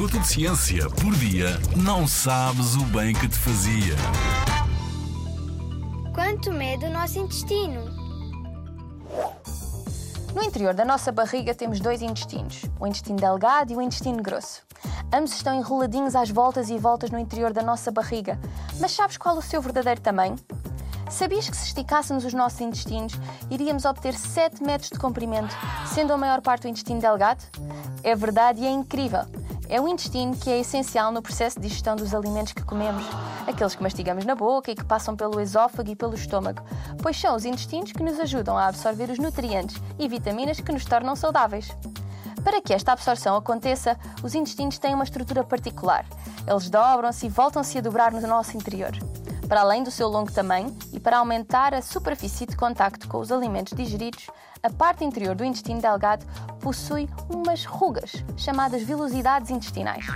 minuto de ciência por dia, não sabes o bem que te fazia. Quanto mede o nosso intestino? No interior da nossa barriga temos dois intestinos, o intestino delgado e o intestino grosso. Ambos estão enroladinhos às voltas e voltas no interior da nossa barriga. Mas sabes qual o seu verdadeiro tamanho? Sabias que se esticássemos os nossos intestinos, iríamos obter 7 metros de comprimento, sendo a maior parte o intestino delgado? É verdade e é incrível. É o intestino que é essencial no processo de digestão dos alimentos que comemos, aqueles que mastigamos na boca e que passam pelo esófago e pelo estômago, pois são os intestinos que nos ajudam a absorver os nutrientes e vitaminas que nos tornam saudáveis. Para que esta absorção aconteça, os intestinos têm uma estrutura particular. Eles dobram-se e voltam-se a dobrar no nosso interior. Para além do seu longo tamanho e para aumentar a superfície de contacto com os alimentos digeridos, a parte interior do intestino delgado possui umas rugas, chamadas vilosidades intestinais.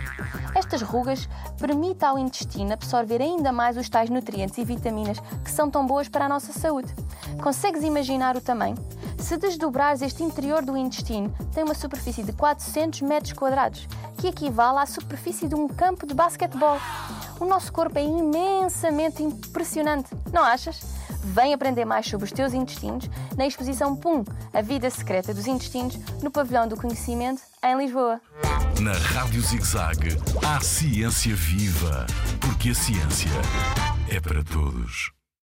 Estas rugas permitem ao intestino absorver ainda mais os tais nutrientes e vitaminas que são tão boas para a nossa saúde. Consegues imaginar o tamanho? Se desdobrares este interior do intestino, tem uma superfície de 400 metros quadrados, que equivale à superfície de um campo de basquetebol. O nosso corpo é imensamente impressionante, não achas? Vem aprender mais sobre os teus intestinos na exposição PUM, a vida secreta dos intestinos, no Pavilhão do Conhecimento, em Lisboa. Na Rádio ZigZag, há ciência viva, porque a ciência é para todos.